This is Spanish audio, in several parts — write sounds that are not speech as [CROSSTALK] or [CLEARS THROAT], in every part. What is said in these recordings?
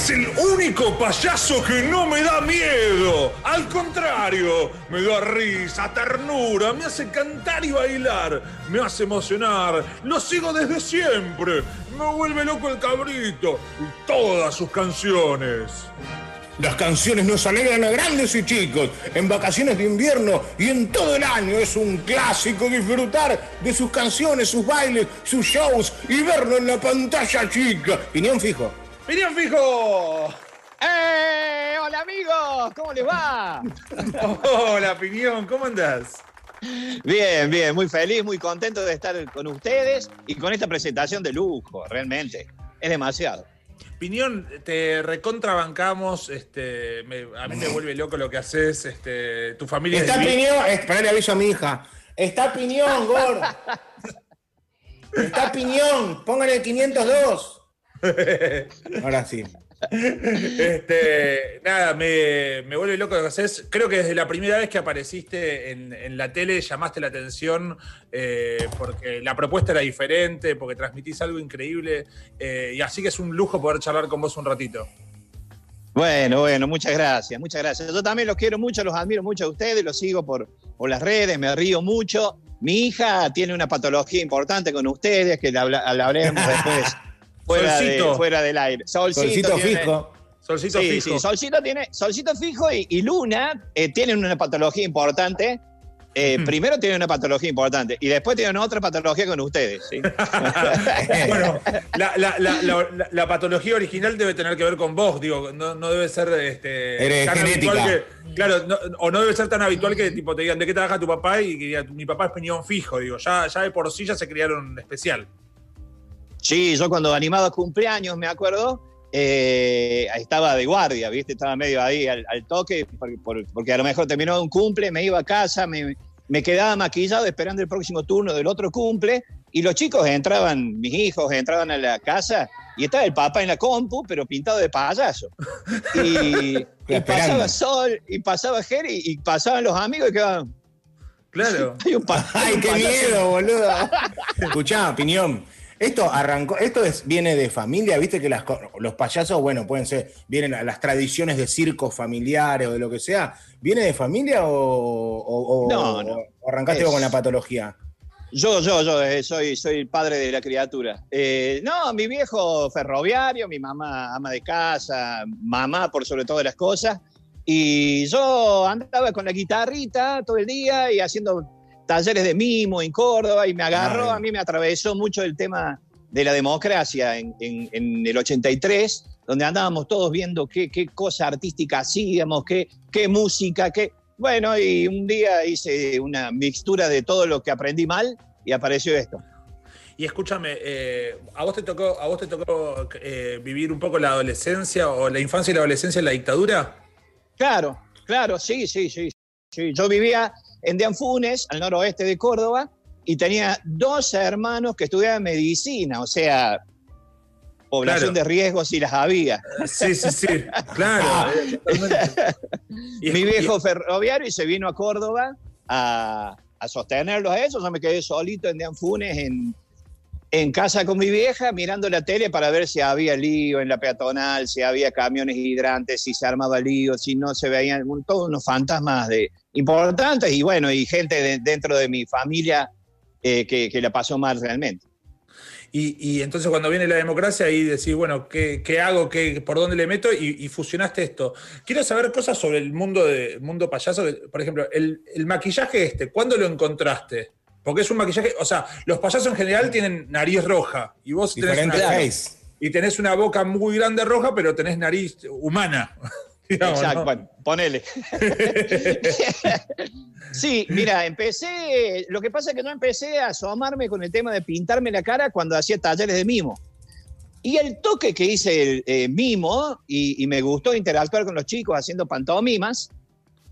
Es el único payaso que no me da miedo. Al contrario, me da risa, ternura, me hace cantar y bailar, me hace emocionar. Lo sigo desde siempre. Me vuelve loco el cabrito y todas sus canciones. Las canciones nos alegran a grandes y chicos, en vacaciones de invierno y en todo el año. Es un clásico disfrutar de sus canciones, sus bailes, sus shows y verlo en la pantalla chica. Piñón fijo. ¡Piñón fijo! ¡Eh! ¡Hola amigos! ¿Cómo les va? [LAUGHS] Hola, Piñón, ¿cómo andás? Bien, bien, muy feliz, muy contento de estar con ustedes y con esta presentación de lujo, realmente. Es demasiado. Piñón, te recontrabancamos, este, me- a mí me vuelve loco lo que haces, este, tu familia es Está divina. Piñón, esperá, le aviso a mi hija. Está Piñón, gordo. [LAUGHS] Está Piñón, póngale el 502. [LAUGHS] Ahora sí. Este, nada, me, me vuelve loco lo que haces. Creo que desde la primera vez que apareciste en, en la tele llamaste la atención eh, porque la propuesta era diferente, porque transmitís algo increíble. eh, y así que es un lujo poder charlar con vos un ratito. Bueno, bueno, muchas gracias, muchas gracias. Yo también los quiero mucho, los admiro mucho a ustedes, los sigo por, por las redes, me río mucho. Mi hija tiene una patología importante con ustedes, que la, habla- la hablaremos después [LAUGHS] fuera, de- Solcito. fuera del aire. Solcito, Solcito tiene- fijo. Solcito Sí, fijo. sí, Solcito tiene, Solcito fijo y, y Luna eh, tienen una patología importante. Eh. Primero tienen una patología importante y después tienen otra patología con ustedes. ¿sí? [LAUGHS] Bueno, la, la- la- la- la- la patología original debe tener que ver con vos, digo, no, no debe ser este, Eres tan genética. habitual que. Claro, no- o no debe ser tan habitual que tipo te digan de qué trabaja tu papá y que mi papá es peñón fijo, digo, ya, ya de por sí ya se criaron especial. Sí, yo cuando animaba cumpleaños, me acuerdo, eh, estaba de guardia, ¿viste? Estaba medio ahí al, al toque, porque, por- porque a lo mejor terminó un cumple, me iba a casa, me, me quedaba maquillado esperando el próximo turno del otro cumple, y los chicos entraban, mis hijos entraban a la casa, y estaba el papá en la compu, pero pintado de payaso. Y, [LAUGHS] pasaba Sol, y pasaba Jerry, y pasaban los amigos y quedaban... Claro. [LAUGHS] "Hay un [LAUGHS] Ay, qué payaso". miedo, boludo. Escuchá, Piñón. Esto arrancó, esto es, viene de familia, viste que las los payasos, bueno, pueden ser, vienen a las tradiciones de circos familiares o de lo que sea. ¿Viene de familia o, o- o- No, no. o arrancaste Es- con la patología? Yo, yo, yo eh, soy, soy el padre de la criatura. Eh, no, mi viejo ferroviario, mi mamá ama de casa, mamá por sobre todas las cosas. Y yo andaba con la guitarrita todo el día y haciendo talleres de mimo en Córdoba y me agarró, a mí me atravesó mucho el tema de la democracia en, en- en el 83, donde andábamos todos viendo qué, qué cosa artística hacíamos, qué, qué música, qué... Bueno, y un día hice una mixtura de todo lo que aprendí mal y apareció esto. Y escúchame, eh, ¿a vos te tocó, a vos te tocó eh, vivir un poco la adolescencia o la infancia y la adolescencia en la dictadura? Claro, claro, sí, sí, sí. sí. Yo vivía en Deanfunes, al noroeste de Córdoba, y tenía dos hermanos que estudiaban medicina, o sea, población Claro. de riesgo si las había. Sí, sí, sí, claro. [LAUGHS] Mi viejo ferroviario y se vino a Córdoba a, a sostenerlos a ellos. Yo me quedé solito en Deanfunes, en, en casa con mi vieja, mirando la tele para ver si había lío en la peatonal, si había camiones hidrantes, si se armaba lío, si no se veían todos unos fantasmas importantes y bueno, y gente de- dentro de mi familia eh, que, que la pasó mal realmente. Y, entonces cuando viene la democracia ahí decís, bueno, ¿qué, qué hago? ¿Qué, ¿Por dónde le meto? Y, y fusionaste esto. Quiero saber cosas sobre el mundo, de, mundo payaso. Por ejemplo, el, el maquillaje este, ¿cuándo lo encontraste? Porque es un maquillaje, o sea, los payasos en general tienen nariz roja y vos tenés una, face. y tenés una boca muy grande roja, pero tenés nariz humana. [LAUGHS] digamos, Exacto, ¿no? bueno, ponele. [LAUGHS] sí, mira, empecé, lo que pasa es que no empecé a asomarme con el tema de pintarme la cara cuando hacía talleres de mimo. Y el toque que hice el eh, mimo, y, y me gustó interactuar con los chicos haciendo pantomimas,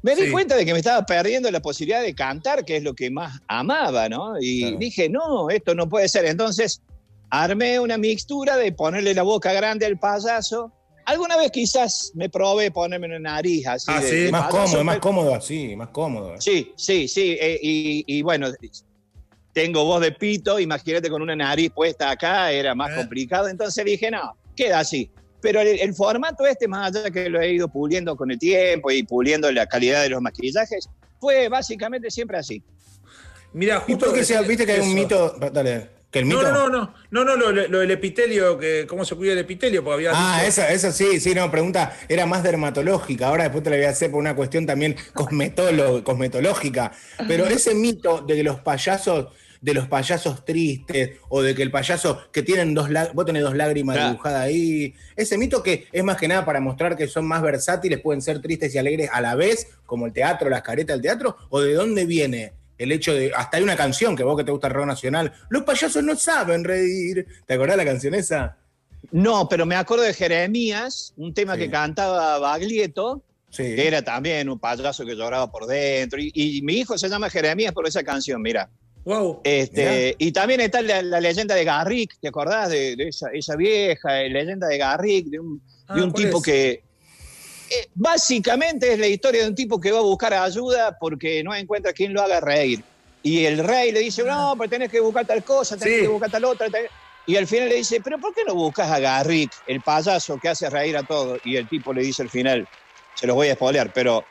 me di Sí. cuenta de que me estaba perdiendo la posibilidad de cantar, que es lo que más amaba, ¿no? Y Claro. dije, no, esto no puede ser. Entonces, armé una mixtura de ponerle la boca grande al payaso. Alguna vez quizás me probé ponerme una nariz así. Ah, de- sí. de Más payaso, cómodo, más pero- cómodo así, más cómodo. Sí, sí, sí. eh, y, y bueno, tengo voz de pito, imagínate con una nariz puesta acá, era más Eh. complicado. Entonces dije, no, queda así. Pero el, formato este, más allá de que lo he ido puliendo con el tiempo y puliendo la calidad de los maquillajes, fue básicamente siempre así. Mira, justo que sea, viste que hay un mito. Dale. ¿Que el mito? No, no, no, no, no, lo, del epitelio, que, cómo se cuida el epitelio, porque había. Ah, esa, eso sí, sí, no, pregunta, era más dermatológica, ahora después te la voy a hacer por una cuestión también cosmetológica. Pero ese mito de que los payasos de los payasos tristes o de que el payaso que tienen dos vos tenés dos lágrimas dibujadas ahí. Ese mito que es más que nada para mostrar que son más versátiles, pueden ser tristes y alegres a la vez, como el teatro, las caretas del teatro, o de dónde viene el hecho de. Hasta hay una canción que vos que te gusta el rock nacional. Los payasos no saben reír. ¿Te acordás la canción esa? No, pero me acuerdo de Jeremías, un tema que cantaba Baglietto, que era también un payaso que lloraba por dentro. Y, mi hijo se llama Jeremías por esa canción, mira. Wow. Este, y también está la, leyenda de Garrick, ¿te acordás de, esa, vieja eh, leyenda de Garrick, de un, de ah, un tipo que, eh, básicamente es la historia de un tipo que va a buscar ayuda porque no encuentra quien lo haga reír. Y el rey le dice, no, pero tenés que buscar tal cosa, tenés que buscar tal otra. Y al final le dice, pero ¿por qué no buscas a Garrick, el payaso que hace reír a todos? Y el tipo le dice al final, se los voy a spoilear, pero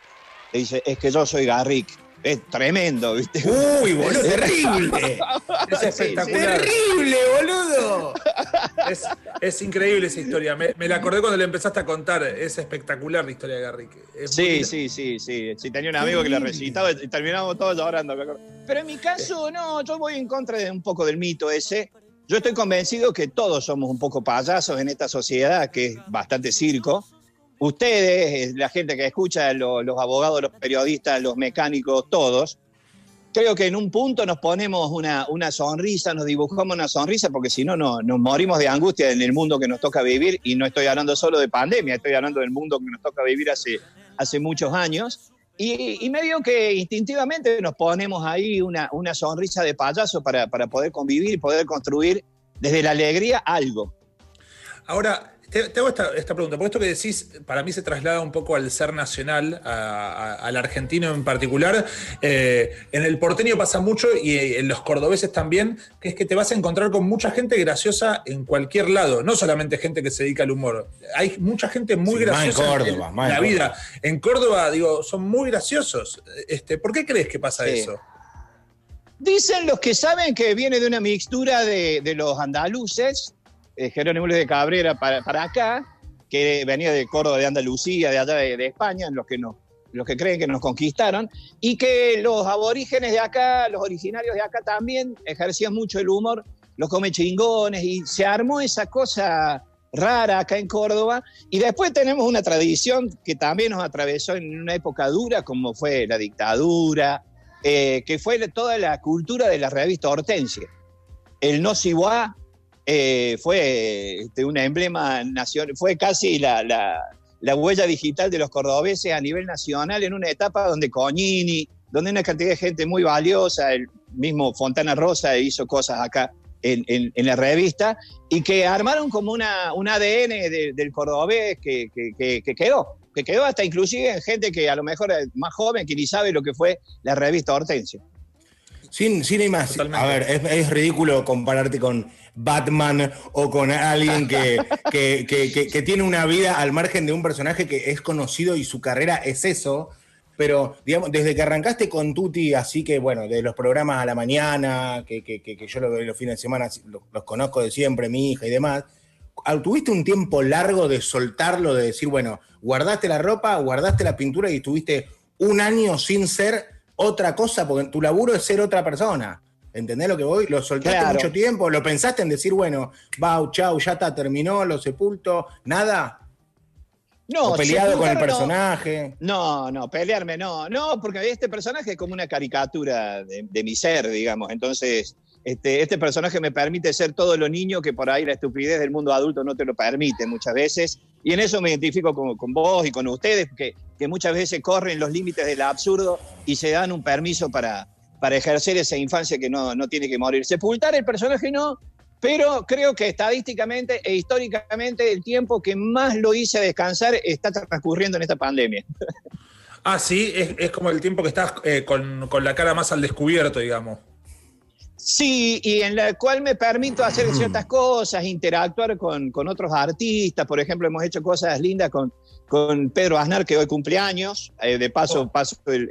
le dice, es que yo soy Garrick. Es tremendo, ¿viste? Uy, boludo, [LAUGHS] terrible. [LAUGHS] Es espectacular. Terrible, boludo. Es, increíble esa historia. Me, la acordé cuando le empezaste a contar. Es espectacular la historia de Garrick. sí, sí, sí, sí. Sí, tenía un amigo que la recitaba y terminábamos todos llorando. Pero en mi caso, no, yo voy en contra de un poco del mito ese. Yo estoy convencido que todos somos un poco payasos en esta sociedad que es bastante circo ustedes, la gente que escucha, los, abogados, los periodistas, los mecánicos, todos, creo que en un punto nos ponemos una, una sonrisa, nos dibujamos una sonrisa, porque si no, no, nos morimos de angustia en el mundo que nos toca vivir, y no estoy hablando solo de pandemia, estoy hablando del mundo que nos toca vivir hace, hace muchos años. Y, y medio que instintivamente nos ponemos ahí una, una sonrisa de payaso para, para poder convivir y poder construir desde la alegría algo. Ahora, te, hago esta, pregunta, porque esto que decís para mí se traslada un poco al ser nacional, al argentino en particular. Eh, en el porteño pasa mucho y en los cordobeses también, que es que te vas a encontrar con mucha gente graciosa en cualquier lado, no solamente gente que se dedica al humor. Hay mucha gente muy graciosa en, Córdoba, en, la vida. En Córdoba, digo, son muy graciosos. Este, ¿Por qué crees que pasa eso? Dicen los que saben que viene de una mixtura de, de los andaluces eh, Jerónimo de Cabrera para, acá, que venía de Córdoba, de Andalucía, de allá de, España, los que, no, los que creen que nos conquistaron, y que los aborígenes de acá, los originarios de acá también ejercían mucho el humor, los come chingones, y se armó esa cosa rara acá en Córdoba. Y después tenemos una tradición que también nos atravesó en una época dura, como fue la dictadura, eh, que fue toda la cultura de la revista Hortensia. El no siboá, eh, fue este, un emblema nacional, fue casi la, huella digital de los cordobeses a nivel nacional en una etapa donde Coñini, donde una cantidad de gente muy valiosa, el mismo Fontana Rosa hizo cosas acá en, la revista, y que armaron como una, un ADN del cordobés que, quedó, que quedó hasta inclusive en gente que a lo mejor es más joven, que ni sabe lo que fue la revista Hortensio. Sin, sin más. A ver, es, ridículo compararte con Batman o con alguien [LAUGHS] que, que, tiene una vida al margen de un personaje que es conocido y su carrera es eso. Pero, digamos, desde que arrancaste con Tuti, así que, bueno, de los programas a la mañana, que, yo lo veo los fines de semana, los, conozco de siempre, mi hija y demás, ¿tuviste un tiempo largo de soltarlo, de decir, bueno, guardaste la ropa, guardaste la pintura y estuviste un año sin ser otra cosa, porque tu laburo es ser otra persona. ¿Entendés lo que voy? Lo soltaste mucho tiempo, lo pensaste en decir, bueno, va, chau, ya está, terminó, lo sepulto, nada. No, peleado con el personaje. No, no, pelearme no, no, porque este personaje es como una caricatura de mi ser, digamos. Entonces, este, este, personaje me permite ser todo lo niño que por ahí la estupidez del mundo adulto no te lo permite muchas veces. Y en eso me identifico con, vos y con ustedes, que, que, muchas veces corren los límites del absurdo y se dan un permiso para, para ejercer esa infancia que no, no tiene que morir. Sepultar el personaje no, pero creo que estadísticamente e históricamente el tiempo que más lo hice descansar está transcurriendo en esta pandemia. Ah, sí, es, como el tiempo que estás eh, con, con la cara más al descubierto, digamos. Sí, y en la cual me permito hacer [CLEARS THROAT] ciertas cosas, interactuar con, con otros artistas. Por ejemplo, hemos hecho cosas lindas con, con Pedro Aznar, que hoy cumpleaños. Eh, de paso, Oh. paso el,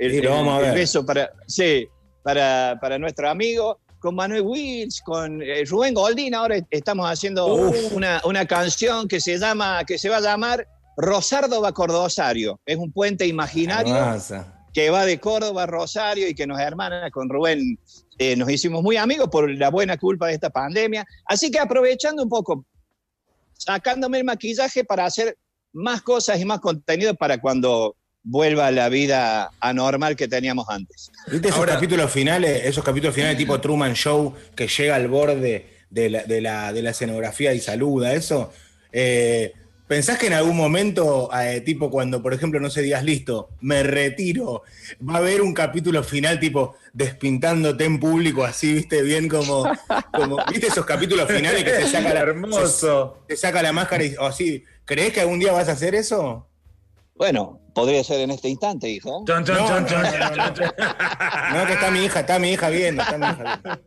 beso para, sí, para, para nuestro amigo. Con Manuel Wills, con eh, Rubén Goldín, ahora estamos haciendo una, una canción que se, llama, que se va a llamar Rosardo va Cordosario. Es un puente imaginario Hermosa. que va de Córdoba a Rosario y que nos hermana con Rubén. Eh, nos hicimos muy amigos por la buena culpa de esta pandemia. Así que aprovechando un poco, sacándome el maquillaje para hacer más cosas y más contenido para cuando vuelva la vida anormal que teníamos antes. ¿Viste esos Ahora- capítulos finales, esos capítulos finales tipo Truman Show, que llega al borde de la, de la- de la escenografía y saluda, eso? Eh, ¿Pensás que en algún momento, eh, tipo cuando, por ejemplo, no sé, digas listo, me retiro, va a haber un capítulo final tipo despintándote en público así, viste, bien como, como ¿viste esos capítulos finales que se [LAUGHS] saca la, Hermoso. se, se saca la máscara y, o así, ¿crees que algún día vas a hacer eso? Bueno, podría ser en este instante, hijo. Chon, chon, No, chon, no, chon, no, chon, no, chon, chon. No, que está mi hija, está mi hija viendo, está mi hija viendo.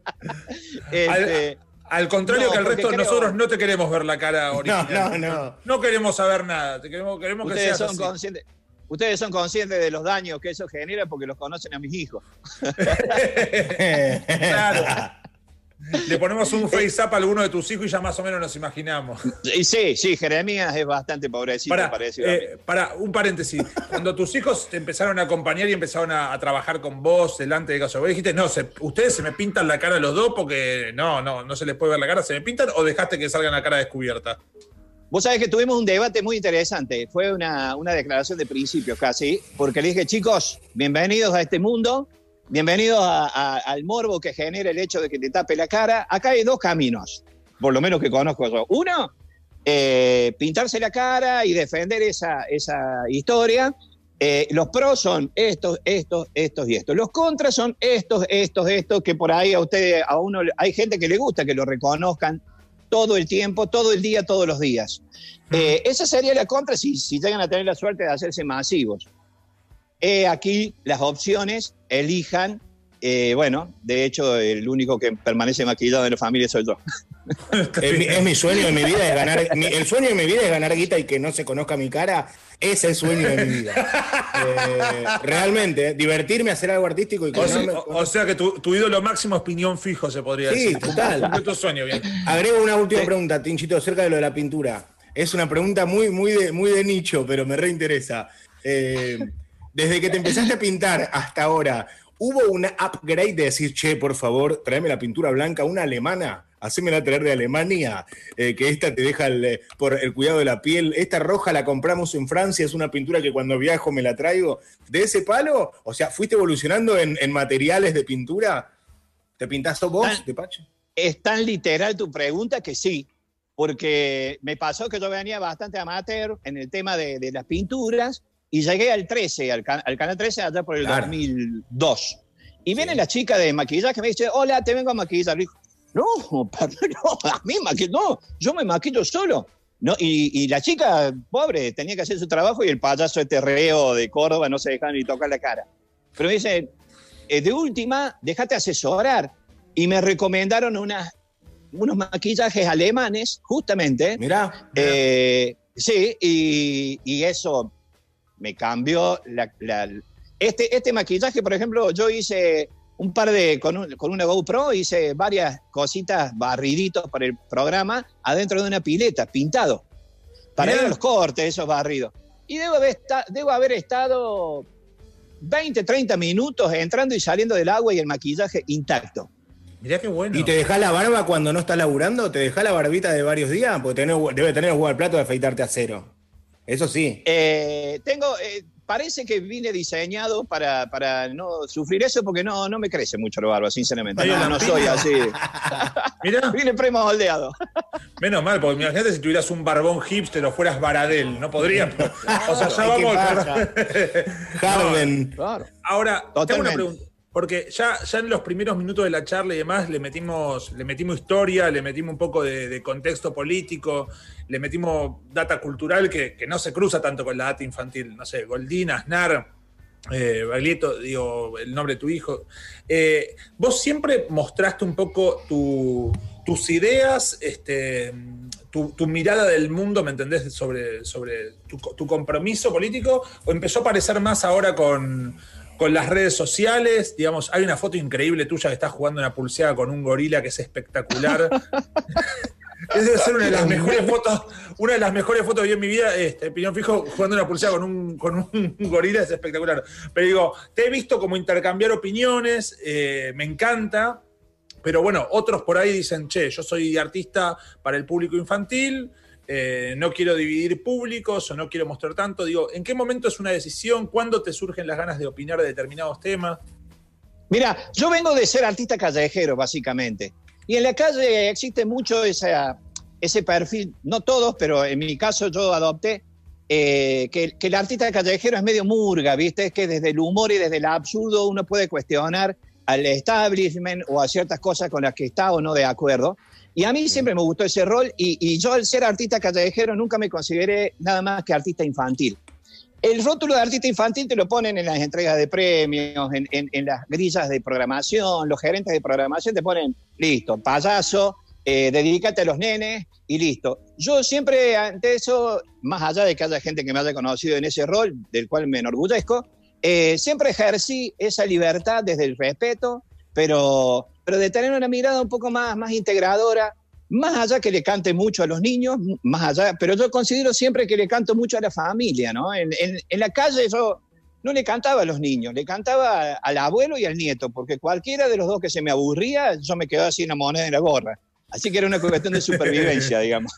[LAUGHS] Este, Al contrario No, que porque resto de creo- nosotros no te queremos ver la cara [LAUGHS] original. no, no. No queremos saber nada. Te queremos, queremos que seas son así. conscientes. Ustedes son conscientes de los daños que eso genera porque los conocen a mis hijos. [LAUGHS] [LAUGHS] Claro. Le ponemos un face up a alguno de tus hijos y ya más o menos nos imaginamos. Y sí, sí, Jeremías es bastante pobrecito, Para, mí. eh, para un paréntesis, cuando tus hijos te empezaron a acompañar y empezaron a, a trabajar con vos delante de casa, vos dijiste, no, se- ustedes se me pintan la cara los dos porque no, no, no se les puede ver la cara, se me pintan o dejaste que salgan la cara descubierta. Vos sabés que tuvimos un debate muy interesante. Fue una, una declaración de principios casi, porque le dije, chicos, bienvenidos a este mundo, bienvenidos a- a- al morbo que genera el hecho de que te tape la cara. Acá hay dos caminos, por lo menos que conozco yo. Uno, eh, pintarse la cara y defender esa, esa historia. Eh, los pros son estos, estos, estos y estos. Los contras son estos, estos, estos, que por ahí a ustedes, a uno, hay gente que le gusta que lo reconozcan todo el tiempo, todo el día, todos los días. Eh, esa sería la contra si, si llegan a tener la suerte de hacerse masivos. He aquí las opciones, elijan. eh, bueno, de hecho, el único que permanece maquillado en la familia soy yo. [LAUGHS] Es mi, es mi sueño de mi vida es ganar. mi- el sueño de mi vida es ganar guita y que no se conozca mi cara. Ese es el sueño de mi vida. Eh, realmente, divertirme, hacer algo artístico y que O, no sea- me- o- o sea que tu, tu ídolo máximo es piñón fijo, se podría Sí, decir. total. Tu sueño, bien. Agrego una última Sí. pregunta, Tinchito, acerca de lo de la pintura. Es una pregunta muy, muy, de, muy de nicho, pero me reinteresa. Eh, desde que te empezaste a pintar hasta ahora, ¿hubo un upgrade de decir, che, por favor, tráeme la pintura blanca, una alemana? Hacémela traer de Alemania, eh, que esta te deja el, eh, por el cuidado de la piel. Esta roja la compramos en Francia, es una pintura que cuando viajo me la traigo. ¿De ese palo? O sea, ¿fuiste evolucionando en, en materiales de pintura? ¿Te pintás vos, de Pache? Es tan literal tu pregunta que sí, porque me pasó que yo venía bastante amateur en el tema de, de las pinturas y llegué al 13, al, can- al canal 13 allá por el Claro. 2002. Y viene la chica de maquillaje que me dice, hola, te vengo a maquillar. Le digo, no, perdón, [LAUGHS] no, a mí maquillo, no, yo me maquillo solo. No, y, y la chica, pobre, tenía que hacer su trabajo y el payaso este reo de Córdoba no se dejaba ni tocar la cara. Pero me dice, eh, de última, déjate asesorar. Y me recomendaron unas, unos maquillajes alemanes, justamente. Mirá. Eh, sí, y, y eso me cambió la, la- este, este maquillaje, por ejemplo, yo hice un par de, con, un- con una GoPro, hice varias cositas, barriditos para el programa, adentro de una pileta, pintado, para ver los cortes, esos barridos. Y debo haber, esta- debo haber estado 20, 30 minutos entrando y saliendo del agua y el maquillaje intacto. Mirá qué bueno. ¿Y te dejás la barba cuando no estás laburando? ¿Te dejás la barbita de varios días? Porque tenés- debe tener al plato de afeitarte a cero. Eso sí. Eh, tengo, eh, parece que vine diseñado para, para no sufrir eso porque no, no me crece mucho la barba, sinceramente. Ay, No, no soy así. [LAUGHS] Mirá, [LAUGHS] Vine premoldeado. menos mal, porque imagínate si tuvieras un barbón hipster o fueras Baradel, no podrías. [LAUGHS] O sea, ya Ay, ¿qué vamos. Harden. Claro. Ahora, tengo una Totalmente. pregunta. Porque ya, ya en los primeros minutos de la charla y demás le metimos, le metimos historia, le metimos un poco de, contexto político, le metimos data cultural que, que no se cruza tanto con la data infantil. No sé, Goldín, Aznar. eh, Baglietto, digo, el nombre de tu hijo. Eh, vos siempre mostraste un poco tus ideas, este, tu, mirada del mundo, ¿me entendés? Sobre, sobre tu, compromiso político, o empezó a parecer más ahora con, con las redes sociales, digamos, hay una foto increíble tuya que estás jugando una pulseada con un gorila que es espectacular. [LAUGHS] Esa debe ser una de las mejores fotos, una de las mejores fotos que vi en mi vida, este, Piñón Fijo, jugando una pulsera con un, con un [LAUGHS] gorila, es espectacular. Pero digo, te he visto como intercambiar opiniones, eh, me encanta, pero bueno, otros por ahí dicen, che, yo soy artista para el público infantil, eh, no quiero dividir públicos o no quiero mostrar tanto. Digo, ¿en qué momento es una decisión? ¿Cuándo te surgen las ganas de opinar de determinados temas? Mira, yo vengo de ser artista callejero, básicamente. Y en la calle existe mucho ese perfil, no todos, pero en mi caso yo adopté eh, que, el artista callejero es medio murga, ¿viste? Es que desde el humor y desde el absurdo uno puede cuestionar al establishment o a ciertas cosas con las que está o no de acuerdo. Y a mí siempre me gustó ese rol y, y yo al ser artista callejero nunca me consideré nada más que artista infantil. El rótulo de artista infantil te lo ponen en las entregas de premios, en, las grillas de programación, los gerentes de programación te ponen, listo, payaso, eh, dedícate a los nenes y listo. Yo siempre ante eso, más allá de que haya gente que me haya conocido en ese rol, del cual me enorgullezco, eh, siempre ejercí esa libertad desde el respeto, pero, pero de tener una mirada un poco más, más integradora, más allá que le cante mucho a los niños, más allá, pero yo considero siempre que le canto mucho a la familia, ¿no? En, la calle yo no le cantaba a los niños, le cantaba al abuelo y al nieto, porque cualquiera de los dos que se me aburría, yo me quedaba sin una moneda en la gorra. Así que era una cuestión de supervivencia, [LAUGHS] digamos.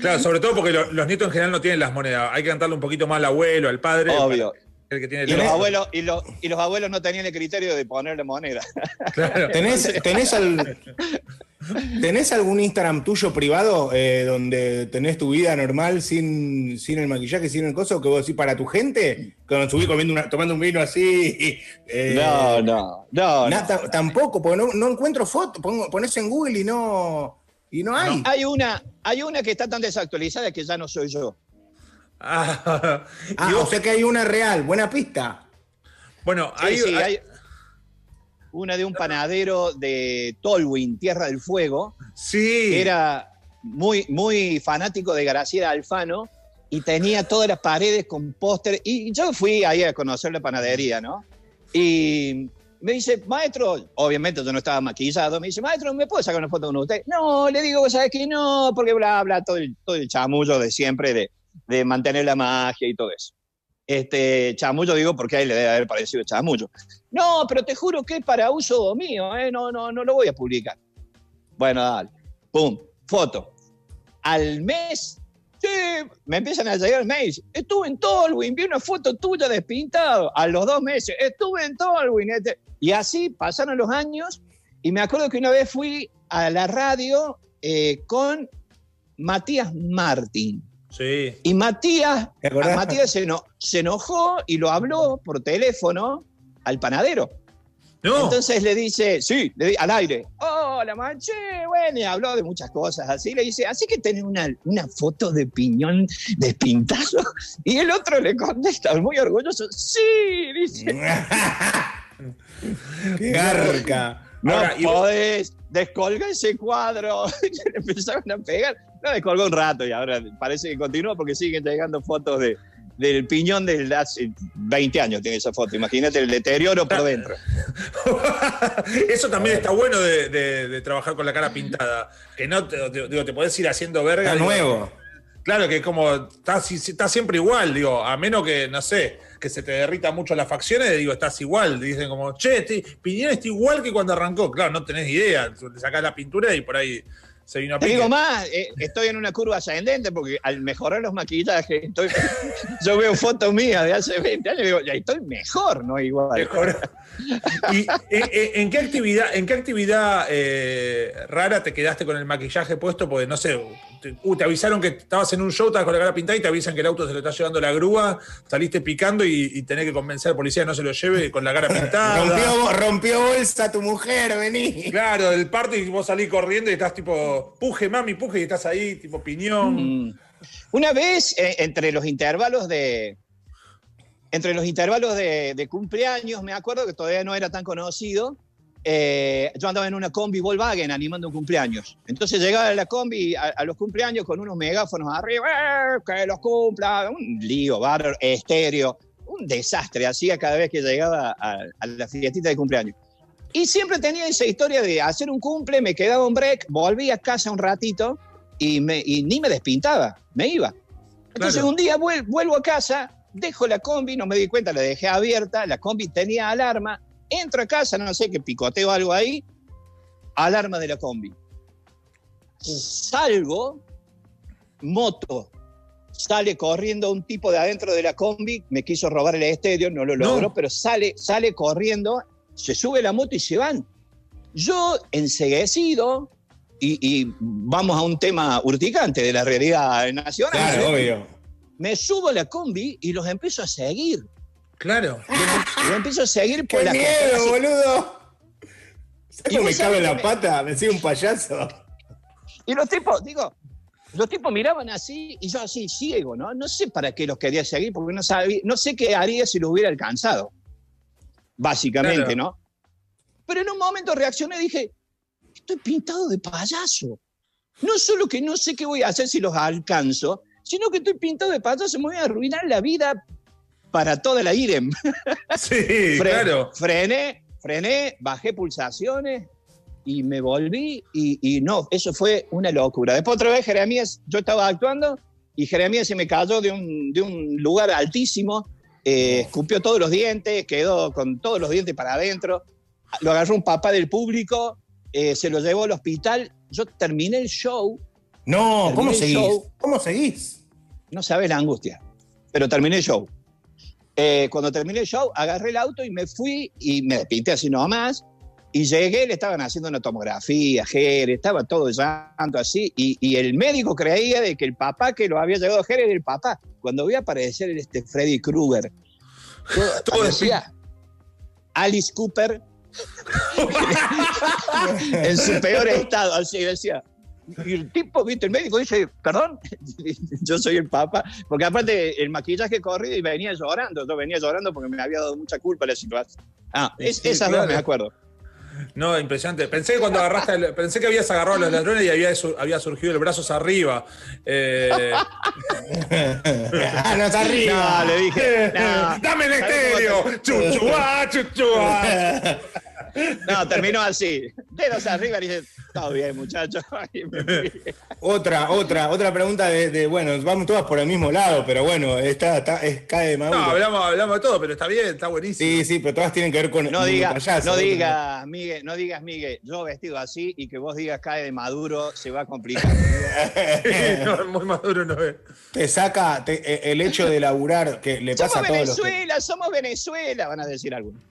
Claro, sobre todo porque los nietos en general no tienen las monedas. Hay que cantarle un poquito más al abuelo, al padre. Obvio. Y, los abuelos, y, los, abuelos no tenían el criterio de ponerle moneda. [LAUGHS] Claro. ¿Tenés, tenés, al, ¿Tenés algún Instagram tuyo privado eh, donde tenés tu vida normal sin, sin el maquillaje, sin el coso, que vos decís para tu gente? Cuando subís comiendo tomando un vino así. [LAUGHS] Eh, no, no, no, Tampoco, porque no, encuentro fotos. Ponés en Google y no, y no hay. Hay, una, hay una que está tan desactualizada que ya no soy yo. Ah, [LAUGHS] ah o sea que hay una real, buena pista. Bueno, hay, hay una de un panadero de Tolwyn, Tierra del Fuego. Sí. era muy, muy fanático de Graciela Alfano y tenía todas las paredes con póster. Y yo fui ahí a conocer la panadería, ¿no? Y me dice, maestro, obviamente yo no estaba maquillado, me dice, maestro, ¿me puedo sacar una foto con usted? No, le digo, ¿sabes qué? No, porque bla, bla, todo el, todo el chamullo de siempre de, de mantener la magia y todo eso. Este, chamullo digo porque ahí le debe haber parecido chamullo. No, pero te juro que es para uso mío, ¿eh? no, no, no lo voy a publicar. Bueno, dale. Pum, foto. Al mes, sí, me empiezan a llegar mails. Estuve en Tolwyn, vi una foto tuya despintado. A los dos meses, estuve en Tolwyn. Este. Y así pasaron los años. Y me acuerdo que una vez fui a la radio eh, con Matías Martín. Y Matías, Matías se, enojó y lo habló por teléfono al panadero. Entonces le dice, sí, le, al aire, hola manche, bueno, y habló de muchas cosas así, le dice, así que tenés una, una foto de piñón despintado. [LAUGHS] Y el otro le contesta, muy orgulloso, sí, dice. ¡Qué [LAUGHS] garca! No podés, descolga ese cuadro. le [LAUGHS] empezaron a pegar. No, descolgó un rato y ahora parece que continúa porque siguen llegando fotos de, del piñón de hace 20 años tiene esa foto. Imagínate el deterioro por dentro. [LAUGHS] Eso también está bueno de, trabajar con la cara pintada. Que no te, digo, te podés ir haciendo verga. Está nuevo. Claro que es como, está, está siempre igual, digo, a menos que, no sé, que se te derrita mucho las facciones, digo, estás igual. Dicen como, che, este Piñón está igual que cuando arrancó. Claro, no tenés idea. Te sacás la pintura y por ahí se vino a Te digo más, eh, estoy en una curva ascendente porque al mejorar los maquillajes, estoy, [LAUGHS] yo veo fotos mías de hace 20 años y digo, ya estoy mejor, no igual. Mejor. [LAUGHS] ¿Y eh, eh, en qué actividad, en qué actividad rara te quedaste con el maquillaje puesto? Porque no sé, uh, te, avisaron que estabas en un show, estabas con la cara pintada y te avisan que el auto se lo está llevando la grúa, saliste picando y, tenés que convencer al policía que no se lo lleve con la cara pintada. rompió, rompió bolsa tu mujer, vení. Claro, del parto y vos salís corriendo y estás tipo, puje, mami, puje, y estás ahí, tipo piñón. Mm. Una vez, eh, entre los intervalos de, entre los intervalos de, de cumpleaños, me acuerdo que todavía no era tan conocido, eh, yo andaba en una combi Volkswagen animando un cumpleaños. Entonces llegaba la combi a, a los cumpleaños con unos megáfonos arriba, ¡eh, que los cumpla, un lío, bárbaro, estéreo, un desastre hacía cada vez que llegaba a, a la fiestita de cumpleaños. Y siempre tenía esa historia de hacer un cumple, me quedaba un break, volvía a casa un ratito y, me, y ni me despintaba, me iba. Entonces Claro. un día vuel- vuelvo a casa, dejo la combi, no me di cuenta, la dejé abierta, la combi tenía alarma, entro a casa, no sé, que picoteo algo ahí, alarma de la combi. Salgo, moto, sale corriendo un tipo de adentro de la combi, me quiso robar el estéreo, no lo No. logró, pero sale, sale corriendo, se sube la moto y se van. Yo, enseguecido, y, y vamos a un tema urticante de la realidad nacional, Claro, obvio. me subo a la combi y los empiezo a seguir. Claro. Empiezo a seguir por ¡Qué la miedo, así. boludo! ¿Sabes cómo me cabe la me- pata? Me sigue un payaso. Y los tipos, digo, los tipos miraban así y yo así ciego, ¿no? No sé para qué los quería seguir porque no sabía, no sé qué haría si los hubiera alcanzado. Básicamente, Claro. ¿no? Pero en un momento reaccioné y dije, estoy pintado de payaso. No solo que no sé qué voy a hacer si los alcanzo, sino que estoy pintado de payaso, me voy a arruinar la vida para toda la IREM. [LAUGHS] Sí, Fre- claro. Frené, frené, bajé pulsaciones y me volví y, y no, eso fue una locura. Después otra vez Jeremías, yo estaba actuando y Jeremías se me cayó de un, de un lugar altísimo, eh, escupió todos los dientes, quedó con todos los dientes para adentro, lo agarró un papá del público, eh, se lo llevó al hospital, yo terminé el show, No, ¿cómo seguís? show. ¿Cómo seguís? no sabes la angustia, pero terminé el show. Eh, cuando terminé el show, agarré el auto y me fui y me despinté así nomás. Y llegué, le estaban haciendo una tomografía, Jerez, estaba todo llanto así. Y, y el médico creía de que el papá que lo había llevado a Jerez era el papá. Cuando vi aparecer este Freddy Krueger, [LAUGHS] todo, parecía Alice Cooper [LAUGHS] [LAUGHS] en su peor estado. Así decía. Y el tipo, viste, el médico dice, perdón, [LAUGHS] yo soy el papa, porque aparte el maquillaje corrido y venía llorando, yo venía llorando porque me había dado mucha culpa la situación. Ah, es, Sí, esas claro. dos me acuerdo. No, impresionante. Pensé que cuando agarraste, el- pensé que habías agarrado a los ladrones y había, había surgido el brazos arriba. Eh, [LAUGHS] ah, no, está arriba. No, le dije, no. [LAUGHS] ¡Dame el ¿Sabés estéreo! ¡Chuchuá, chuchuá! No, terminó así, dedos arriba y dice, todo bien muchachos. [LAUGHS] Otra, otra, otra pregunta de, de, bueno, vamos todas por el mismo lado, pero bueno, está, está- es, cae de No, Maduro. hablamos, hablamos de todo, pero está bien, está buenísimo. sí, sí, pero todas tienen que ver con No digas, payaso, no digas, Miguel, no digas, Miguel, yo vestido así y que vos digas cae de Maduro, se va a complicar. [LAUGHS] No, muy maduro no es. Te saca te- eh, el hecho de laburar que le pasa somos a todos los que, Venezuela, somos Venezuela, van a decir algunos.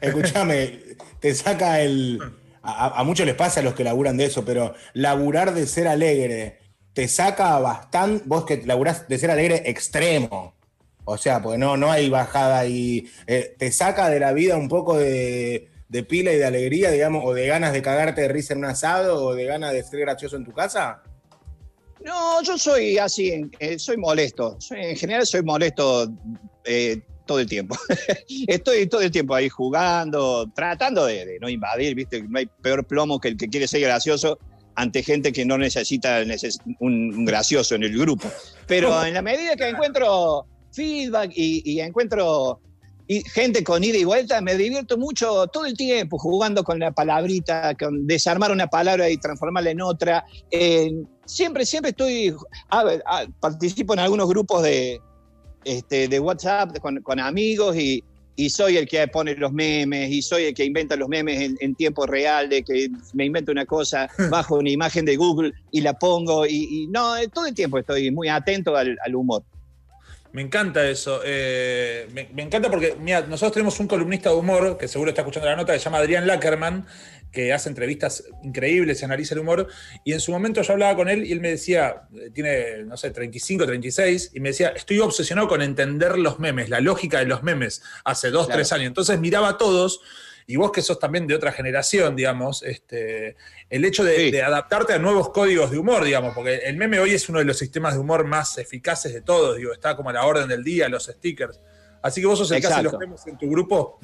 Escúchame, te saca el. A, muchos les pasa a los que laburan de eso, pero laburar de ser alegre te saca bastante. Vos que laburás de ser alegre extremo. O sea, porque no, no hay bajada y eh, te saca de la vida un poco de, pila y de alegría, digamos, o de ganas de cagarte de risa en un asado, o de ganas de ser gracioso en tu casa. No, yo soy así, eh, soy molesto. Soy- en general soy molesto eh, todo el tiempo. [LAUGHS] Estoy todo el tiempo ahí jugando, tratando de, de no invadir, ¿viste? No hay peor plomo que el que quiere ser gracioso ante gente que no necesita neces- un, gracioso en el grupo. Pero [LAUGHS] en la medida que encuentro feedback y, y encuentro y gente con ida y vuelta, me divierto mucho todo el tiempo jugando con la palabrita, con desarmar una palabra y transformarla en otra. Eh, siempre, siempre estoy, a ver, a- participo en algunos grupos de, este, de WhatsApp con, con amigos y, y soy el que pone los memes y soy el que inventa los memes en, en tiempo real, de que me invento una cosa, [LAUGHS] bajo una imagen de Google y la pongo y, y no, todo el tiempo estoy muy atento al, al humor. Me encanta eso. eh, me, me encanta porque, mira, nosotros tenemos un columnista de humor que seguro está escuchando la nota, que se llama Adrián Lackerman, que hace entrevistas increíbles y analiza el humor. Y en su momento yo hablaba con él y él me decía, eh, tiene, no sé, 35, 36, y me decía, estoy obsesionado con entender los memes, la lógica de los memes, hace dos, Claro. tres años. Entonces miraba a todos. Y vos que sos también de otra generación, digamos, este, el hecho de, Sí. de adaptarte a nuevos códigos de humor, digamos, porque el meme hoy es uno de los sistemas de humor más eficaces de todos, digo, está como a la orden del día, los stickers. Así que vos sos el que hace los memes en tu grupo.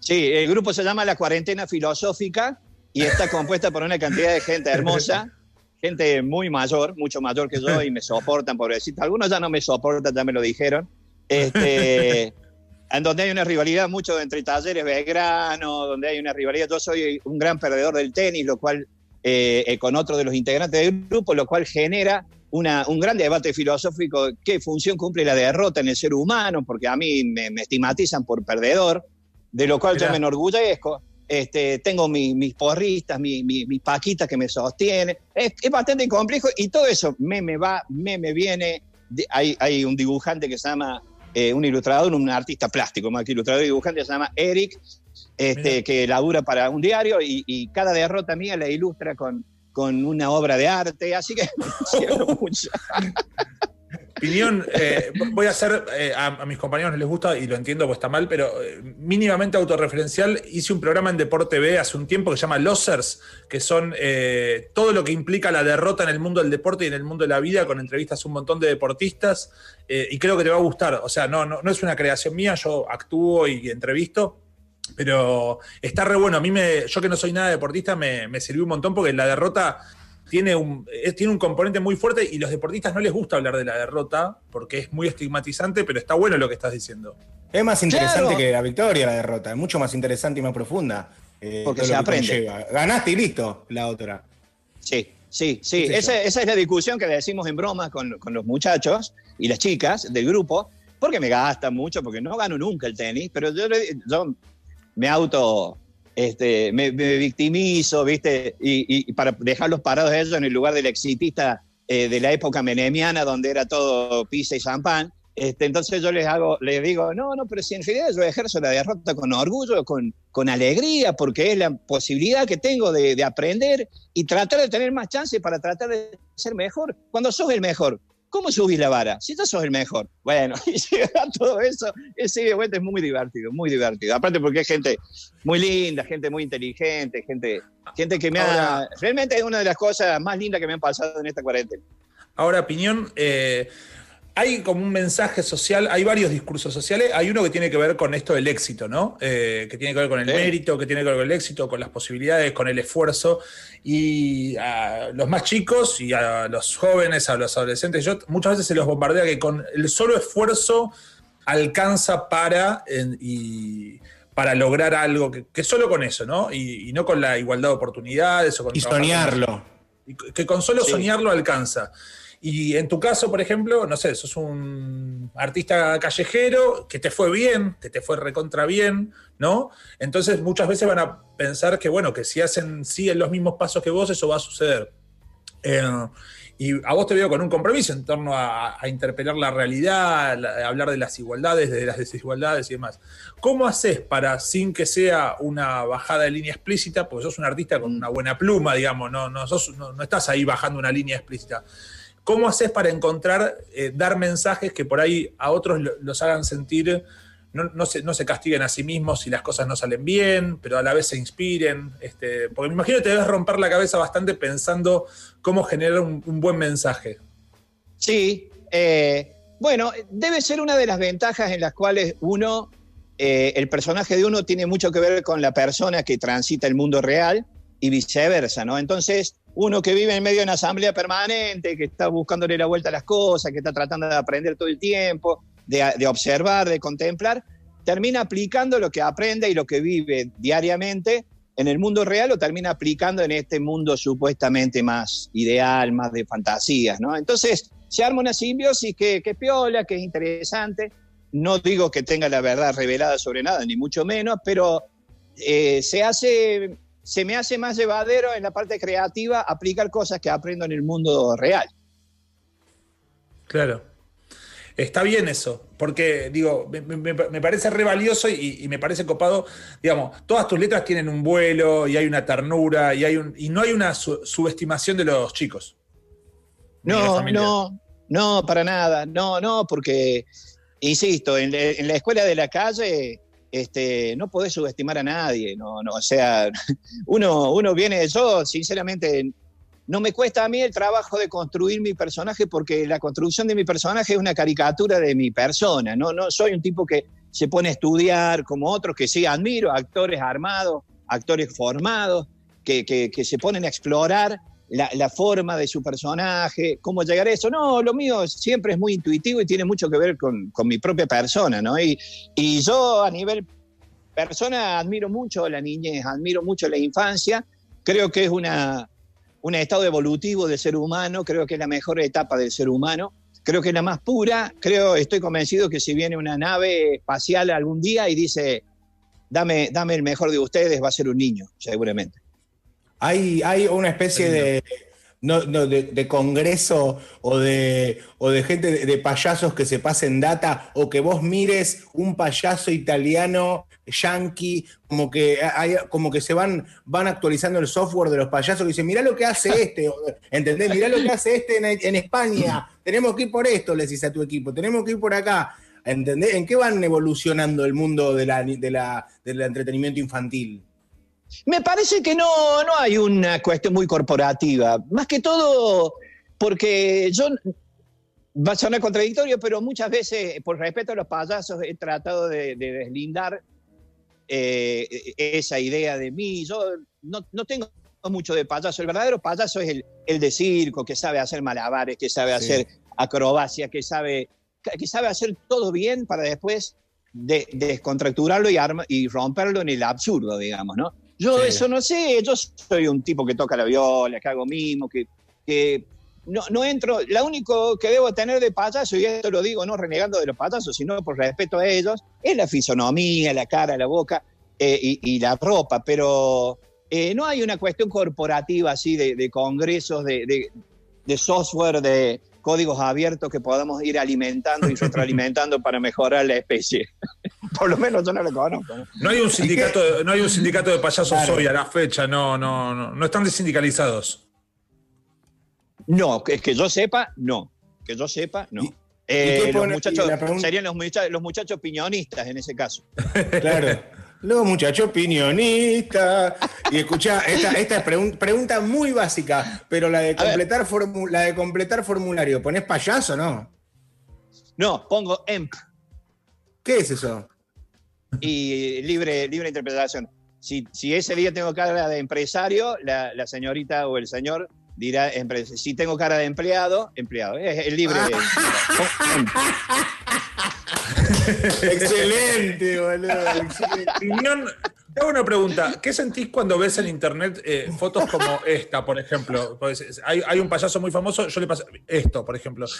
Sí, el grupo se llama La Cuarentena Filosófica y está compuesta por una cantidad de gente hermosa, gente muy mayor, mucho mayor que yo y me soportan, pobrecito. Algunos ya no me soportan, ya me lo dijeron. Este, [LAUGHS] en donde hay una rivalidad mucho entre talleres Belgrano, donde hay una rivalidad. Yo soy un gran perdedor del tenis, lo cual, eh, eh, con otro de los integrantes del grupo, lo cual genera una, un gran debate filosófico, qué función cumple la derrota en el ser humano, porque a mí me, estigmatizan por perdedor, de lo cual yo me enorgullezco. Este, tengo mis porristas, mis paquitas que me sostienen. Es, bastante complejo y todo eso me, me va, me, me viene. hay, hay un dibujante que se llama eh, un ilustrador, un artista plástico, más que ilustrador y dibujante, se llama Eric, este, que labura para un diario y, cada derrota mía la ilustra con, con una obra de arte, así que [LAUGHS] [LAUGHS] mucho. Opinión, eh, voy a hacer, eh, a, mis compañeros no les gusta y lo entiendo pues está mal, pero eh, mínimamente autorreferencial. Hice un programa en Deporte B hace un tiempo que se llama Losers, que son todo lo que implica la derrota en el mundo del deporte y en el mundo de la vida, con entrevistas a un montón de deportistas. y creo que te va a gustar. O sea, no, no, no es una creación mía, yo actúo y entrevisto. Pero está re bueno. A mí, me, yo que no soy nada deportista, me, me sirvió un montón porque la derrota tiene un, tiene un componente muy fuerte y los deportistas no les gusta hablar de la derrota porque es muy estigmatizante, pero está bueno lo que estás diciendo. Es más interesante que la victoria, la derrota, es mucho más interesante y más profunda. Eh, porque se aprende. Ganaste y listo, la otra. Sí, sí, sí. Esa, es la discusión que le decimos en broma con, los muchachos y las chicas del grupo, porque me gastan mucho, porque no gano nunca el tenis, pero yo, yo me auto este, me, victimizo, ¿viste? Y, para dejarlos parados ellos en el lugar del exitista eh, de la época menemiana, donde era todo pizza y champán. Este, entonces yo les hago, les digo, no, no, pero si en realidad yo ejerzo la derrota con orgullo, con, con alegría, porque es la posibilidad que tengo de, de aprender y tratar de tener más chances para tratar de ser mejor. Cuando sos el mejor, ¿Cómo subís la vara? Si tú sos el mejor. Bueno, [LAUGHS] y llega todo eso, ese de vuelta es muy divertido, muy divertido. Aparte porque es gente muy linda, gente muy inteligente, gente, gente que me ha... Realmente es una de las cosas más lindas que me han pasado en esta cuarentena. Ahora, opinión, eh, hay como un mensaje social, hay varios discursos sociales, hay uno que tiene que ver con esto del éxito, ¿no? Eh, que tiene que ver con el mérito, que tiene que ver con el éxito, con las posibilidades, con el esfuerzo. Y a los más chicos y a los jóvenes, a los adolescentes, yo muchas veces se los bombardea que con el solo esfuerzo alcanza para, y, para lograr algo, que, solo con eso, ¿no? Y, no con la igualdad de oportunidades o con... Y soñarlo. Que con solo soñarlo alcanza. Y en tu caso, por ejemplo, no sé, sos un artista callejero que te fue bien, que te fue recontra bien, ¿no? Entonces muchas veces van a pensar que, bueno, que si hacen, siguen los mismos pasos que vos, eso va a suceder. Eh, y a vos te veo con un compromiso en torno a, interpelar la realidad, a hablar de las igualdades, de las desigualdades y demás. ¿Cómo haces para, sin que sea una bajada de línea explícita, porque sos un artista con una buena pluma, digamos, no, no, no estás ahí bajando una línea explícita, ¿Cómo haces para encontrar, eh, dar mensajes que por ahí a otros los hagan sentir, no, se, no, se, castiguen a sí mismos si las cosas no salen bien, pero a la vez se inspiren? Este, porque me imagino que te debes romper la cabeza bastante pensando cómo generar un, buen mensaje. Sí, eh, bueno, debe ser una de las ventajas en las cuales uno, eh, el personaje de uno tiene mucho que ver con la persona que transita el mundo real y viceversa, ¿no? Entonces, uno que vive en medio de una asamblea permanente, que está buscándole la vuelta a las cosas, que está tratando de aprender todo el tiempo, de, observar, de contemplar, termina aplicando lo que aprende y lo que vive diariamente en el mundo real, lo termina aplicando en este mundo supuestamente más ideal, más de fantasías, ¿no? Entonces, se arma una simbiosis que, que piola, que es interesante. No digo que tenga la verdad revelada sobre nada, ni mucho menos, pero eh, se hace se me hace más llevadero en la parte creativa aplicar cosas que aprendo en el mundo real. Claro. Está bien eso, porque digo, me, parece re valioso y, me parece copado. Digamos, todas tus letras tienen un vuelo y hay una ternura y, hay un, y no hay una subestimación de los chicos. No, no, no, para nada. No, no, porque, insisto, en, en la escuela de la calle este, no podés subestimar a nadie, no, no, o sea, [LAUGHS] uno, uno viene, yo sinceramente, no me cuesta a mí el trabajo de construir mi personaje porque la construcción de mi personaje es una caricatura de mi persona, no, no soy un tipo que, se pone a estudiar, como otros que sí admiro, actores armados, actores formados, que, que, que se ponen a explorar la, forma de su personaje, cómo llegar a eso. No, lo mío siempre es muy intuitivo y tiene mucho que ver con, con mi propia persona, ¿no? Y, y yo a nivel persona admiro mucho la niñez, admiro mucho la infancia, creo que es una, un estado evolutivo del ser humano, creo que es la mejor etapa del ser humano, creo que es la más pura, creo, estoy convencido que si viene una nave espacial algún día y dice, dame, dame el mejor de ustedes, va a ser un niño, seguramente. Hay, una especie de, no, no, de, congreso o de, o de gente de, payasos que se pasen data o que vos mires un payaso italiano, yankee, como que, hay, como que se van, van actualizando el software de los payasos que dicen, mirá lo que hace este, ¿entendés? Mirá lo que hace este en, en España, tenemos que ir por esto, le decís a tu equipo, tenemos que ir por acá. ¿Entendés? ¿En qué van evolucionando el mundo de la, de la, del entretenimiento infantil? Me parece que no, no hay una cuestión muy corporativa. Más que todo porque yo, va a sonar contradictorio, pero muchas veces, por respeto a los payasos, he tratado de, de deslindar eh, esa idea de mí. Yo no, no, tengo mucho de payaso. El verdadero payaso es el, el, de circo, que sabe hacer malabares, que sabe sí. hacer acrobacia, que sabe, que sabe hacer todo bien para después de, descontracturarlo y, arma, y romperlo en el absurdo, digamos, ¿no? Yo sí. eso no sé, yo soy un tipo que toca la viola, que hago mimo, que, que no, no, entro, lo único que debo tener de payaso, y esto lo digo no renegando de los payasos, sino por respeto a ellos, es la fisonomía, la cara, la boca eh, y, y, la ropa, pero eh, no hay una cuestión corporativa así de, de congresos, de, de, de, software, de códigos abiertos que podamos ir alimentando y [LAUGHS] retroalimentando para mejorar la especie. [LAUGHS] Por lo menos yo no lo conozco. ¿no? no hay un sindicato, de, no hay un sindicato de payasos claro. hoy a la fecha, no, no, no, no están desindicalizados. No, es que yo sepa, no. Que yo sepa, no. ¿Y, eh, ¿y los muchachos, serían los muchachos, los muchachos piñonistas en ese caso. [LAUGHS] claro. Los muchachos piñonistas. Y escucha, esta, esta es pregun pregunta muy básica, pero la de completar, la de completar formulario, ¿pones payaso o no? No, pongo EMP. ¿Qué es eso? Y libre, libre interpretación. Si, si ese día tengo cara de empresario, la, la señorita o el señor dirá, si tengo cara de empleado, empleado. Es libre. [LAUGHS] Excelente, boludo. Excelente. Te hago una pregunta. ¿Qué sentís cuando ves en internet eh, fotos como esta, por ejemplo? Pues hay, hay, un payaso muy famoso, yo le paso esto, por ejemplo. [LAUGHS]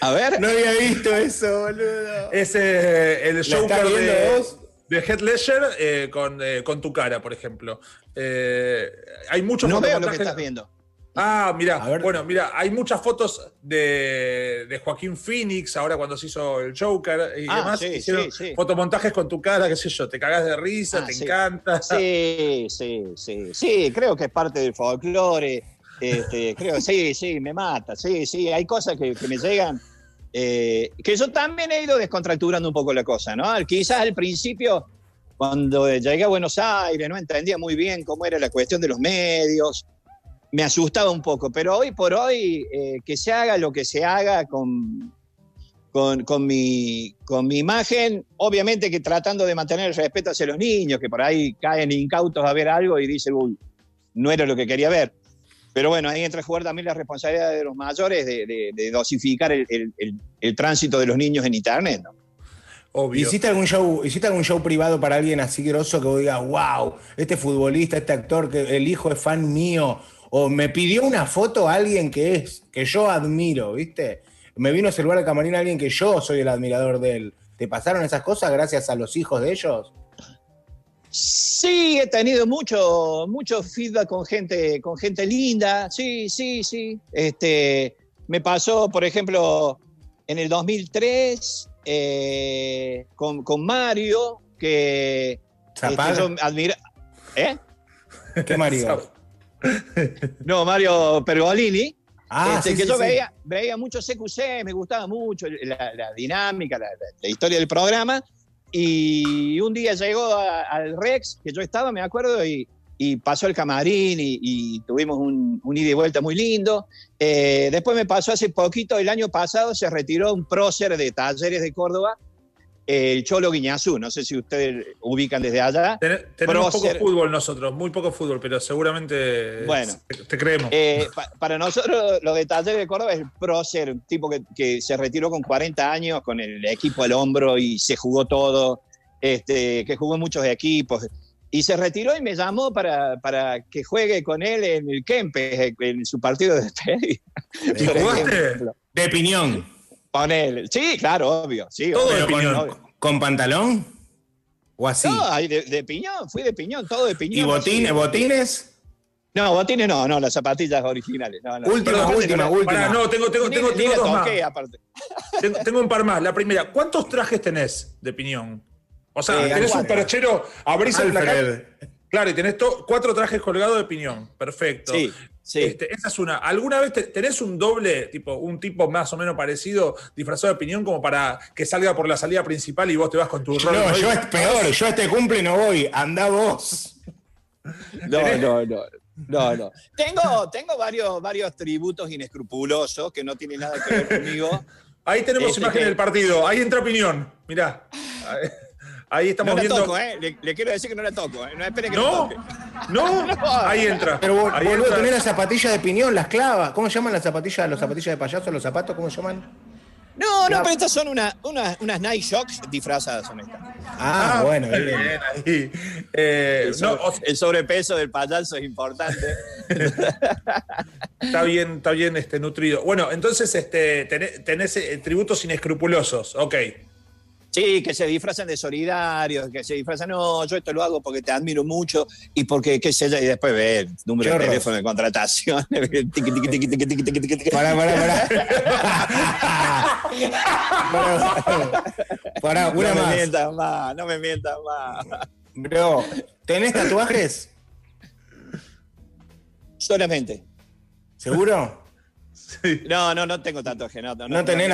A ver. No había visto eso, boludo. Es eh, el show de, vos? de Head Ledger eh, con, eh, con, tu cara, por ejemplo. Eh, hay muchos No veo lo que estás viendo. Ah, mira, bueno, mira, hay muchas fotos de, de, Joaquín Phoenix ahora cuando se hizo el Joker y ah, demás. Sí, hicieron sí, sí. fotomontajes con tu cara, qué sé yo, te cagás de risa, ah, te encanta. Sí, sí, sí. Sí, creo que es parte del folclore. Este, creo, sí, sí, me mata. Sí, sí, hay cosas que, que me llegan. Eh, que yo también he ido descontracturando un poco la cosa, ¿no? Quizás al principio, cuando llegué a Buenos Aires, no entendía muy bien cómo era la cuestión de los medios, me asustaba un poco, pero hoy por hoy, eh, que se haga lo que se haga con, con, con, mi, con mi imagen, obviamente que tratando de mantener el respeto hacia los niños, que por ahí caen incautos a ver algo y dicen, uy, no era lo que quería ver. Pero bueno, ahí entra a jugar también la responsabilidad de los mayores de, de, de dosificar el, el, el, el, tránsito de los niños en Internet. ¿no? Obvio. ¿Hiciste algún, show, ¿Hiciste algún show privado para alguien así grosso que vos digas, wow, este futbolista, este actor, que el hijo es fan mío? O me pidió una foto a alguien que es, que yo admiro, ¿viste? Me vino a saludar al camarín a alguien que yo soy el admirador de él. ¿Te pasaron esas cosas gracias a los hijos de ellos? Sí, he tenido mucho, mucho feedback con gente, con gente linda. Sí, sí, sí. Este, me pasó, por ejemplo, en el 2003 eh, con, con, Mario, que este, yo admira. ¿Eh? [LAUGHS] ¿Qué Mario? [LAUGHS] no, Mario Pergolini. Ah, este, sí, que sí, yo sí. Veía, veía mucho CQC, me gustaba mucho la, la dinámica, la, la, historia del programa. Y un día llegó al Rex, que yo estaba, me acuerdo, y, y pasó el camarín y, tuvimos un, ida y vuelta muy lindo. Eh, después me pasó hace poquito, el año pasado se retiró un prócer de Talleres de Córdoba, el Cholo Guiñazú, no sé si ustedes ubican desde allá. tenemos poco fútbol nosotros, muy poco fútbol, pero seguramente bueno, te, creemos. Eh, para nosotros, lo de Talleres de Córdoba es el prócer, un tipo que, se retiró con 40 años, con el equipo al hombro y se jugó todo, este, que jugó en muchos equipos. Y se retiró y me llamó para, para que juegue con él en el Kempes, en su partido de despedida. [LAUGHS] ¿Y jugaste? De piñón. Con él. Sí, claro, obvio. Sí, todo de piñón. Con, pantalón? ¿O así? No, de, piñón, fui de piñón, todo de piñón. ¿Y botines? ¿Botines? No, botines no, no, las zapatillas originales. No, no. Última, última, última. no, tengo, tengo, tengo, tengo, dos más. [LAUGHS] Tengo, tengo, un par más. La primera, ¿cuántos trajes tenés de piñón? O sea, eh, tenés un perchero, abrís el placar. Claro, y tenés cuatro trajes colgados de piñón. Perfecto. Sí. Sí. Este, esa es una. ¿Alguna vez tenés un doble, tipo, un tipo más o menos parecido, disfrazado de piñón, como para que salga por la salida principal y vos te vas con tu rol? No, yo es peor, yo a este cumple no voy, anda vos. No, no, no. No, no. Tengo, tengo varios, varios tributos inescrupulosos que no tienen nada que ver conmigo. Ahí tenemos este imagen del partido. Ahí entra opinión. Mirá. [LAUGHS] Ahí estamos no viendo. Toco, ¿eh? le, quiero decir que no la toco, ¿eh? No espere que ¿No? toque. ¿No? [LAUGHS] Ahí entra. Pero Ahí boludo, entra. tenés la zapatilla de piñón, las clavas. ¿Cómo llaman las zapatillas, los zapatillas de payaso, los zapatos? ¿Cómo se llaman? No, no, pero estas son una, una, unas Night Shocks disfrazadas, son estas. Ah, ah bueno, bien. bien ahí. Eh, el, no, el, sobrepeso del payaso es importante. [LAUGHS] está bien, está bien este, nutrido. Bueno, entonces este, tenés, tenés eh, tributos inescrupulosos, ok. Sí, que se disfrazan de solidarios, que se disfrazan, no, yo esto lo hago porque te admiro mucho y porque, qué sé yo, y después ve el número de teléfono de contratación. [LAUGHS] Pará, pará, pará. [LAUGHS] no me mientas más, no me mientas más. Bro, ¿tenés tatuajes? Solamente. ¿Seguro? No, no, no tengo tatuaje. No, no, no tenés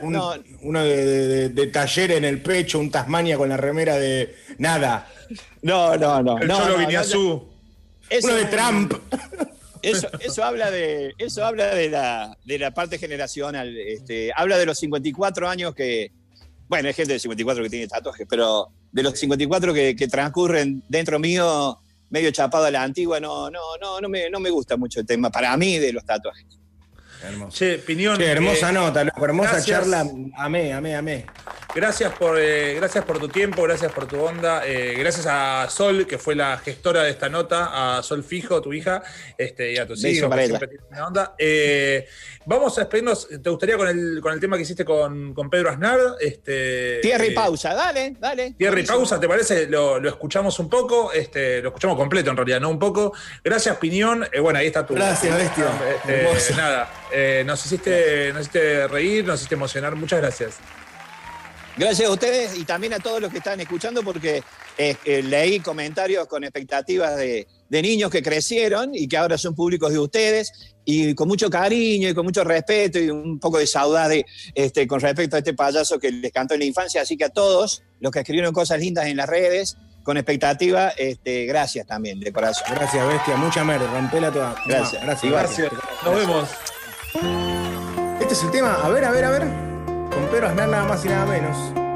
uno de, taller en el pecho, un Tasmania con la remera de nada. No, no, no. El Cholo Uno de Trump. Eso, eso habla de, eso habla de la, de la parte generacional. Este, habla de los 54 años que. Bueno, hay gente de 54 que tiene tatuajes, pero de los 54 que, que transcurren dentro mío, medio chapado a la antigua, no, no, no, no me, no me gusta mucho el tema para mí de los tatuajes. Hermoso. Che, Piñón. hermosa eh, nota, hermosa charla. Amé, amé, amé. Gracias por, eh, gracias por tu tiempo, gracias por tu onda. Eh, gracias a Sol, que fue la gestora de esta nota, a Sol Fijo, tu hija, este, y a tus hijos. Onda. vamos a despedirnos. ¿Te gustaría con el, con el tema que hiciste con, Pedro Aznar? Este, tierra y pausa, dale, dale. Tierra y pausa, ¿te parece? Lo, escuchamos un poco, este, lo escuchamos completo en realidad, no un poco. Gracias, Piñón. bueno, ahí está tu. Gracias, bestia. Este, nada. Eh, nos, hiciste, nos hiciste reír, nos hiciste emocionar. Muchas gracias. Gracias a ustedes y también a todos los que están escuchando porque eh, eh, leí comentarios con expectativas de, niños que crecieron y que ahora son públicos de ustedes y con mucho cariño y con mucho respeto y un poco de saudade este, con respecto a este payaso que les cantó en la infancia. Así que a todos los que escribieron cosas lindas en las redes, con expectativa, este, gracias también, de corazón. Gracias, bestia. Mucha merda. Rompela toda. Gracias. gracias. gracias. Nos vemos. Este es el tema, a ver, a ver, a ver. Con Pedro nada más y nada menos.